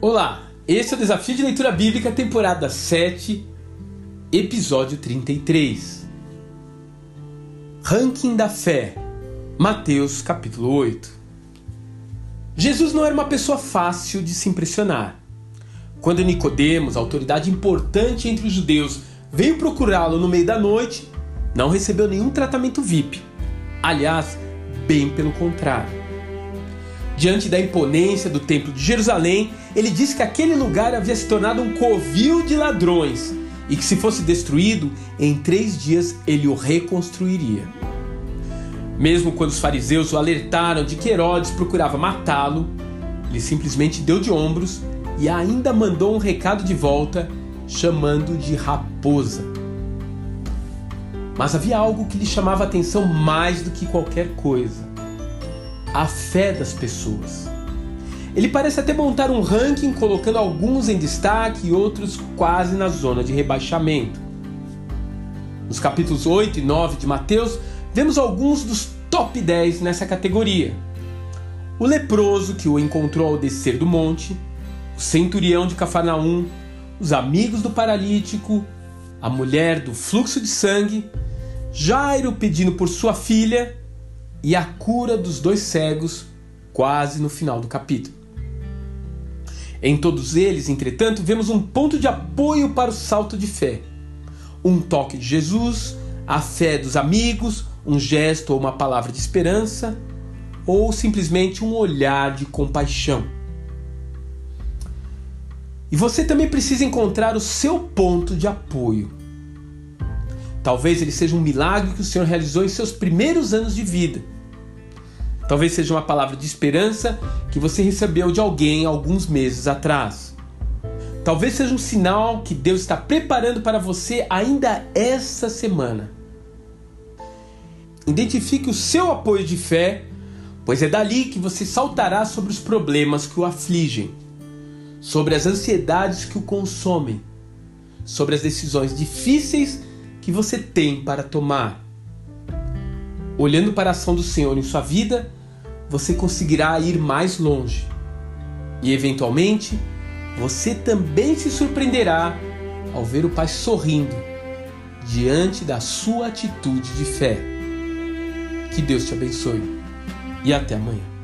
Olá, esse é o Desafio de Leitura Bíblica, temporada 7, episódio 33. Ranking da Fé, Mateus capítulo 8. Jesus não era uma pessoa fácil de se impressionar. Quando Nicodemos, autoridade importante entre os judeus, veio procurá-lo no meio da noite, não recebeu nenhum tratamento VIP. Aliás, bem pelo contrário. Diante da imponência do Templo de Jerusalém, ele disse que aquele lugar havia se tornado um covil de ladrões e que, se fosse destruído, em três dias ele o reconstruiria. Mesmo quando os fariseus o alertaram de que Herodes procurava matá-lo, ele simplesmente deu de ombros e ainda mandou um recado de volta, chamando de raposa. Mas havia algo que lhe chamava a atenção mais do que qualquer coisa a fé das pessoas. Ele parece até montar um ranking colocando alguns em destaque e outros quase na zona de rebaixamento. Nos capítulos 8 e 9 de Mateus, vemos alguns dos top 10 nessa categoria. O leproso que o encontrou ao descer do monte, o centurião de Cafarnaum, os amigos do paralítico, a mulher do fluxo de sangue, Jairo pedindo por sua filha e a cura dos dois cegos, quase no final do capítulo. Em todos eles, entretanto, vemos um ponto de apoio para o salto de fé. Um toque de Jesus, a fé dos amigos, um gesto ou uma palavra de esperança, ou simplesmente um olhar de compaixão. E você também precisa encontrar o seu ponto de apoio. Talvez ele seja um milagre que o Senhor realizou em seus primeiros anos de vida. Talvez seja uma palavra de esperança que você recebeu de alguém alguns meses atrás. Talvez seja um sinal que Deus está preparando para você ainda essa semana. Identifique o seu apoio de fé, pois é dali que você saltará sobre os problemas que o afligem, sobre as ansiedades que o consomem, sobre as decisões difíceis que você tem para tomar. Olhando para a ação do Senhor em sua vida, você conseguirá ir mais longe. E eventualmente, você também se surpreenderá ao ver o Pai sorrindo diante da sua atitude de fé. Que Deus te abençoe e até amanhã.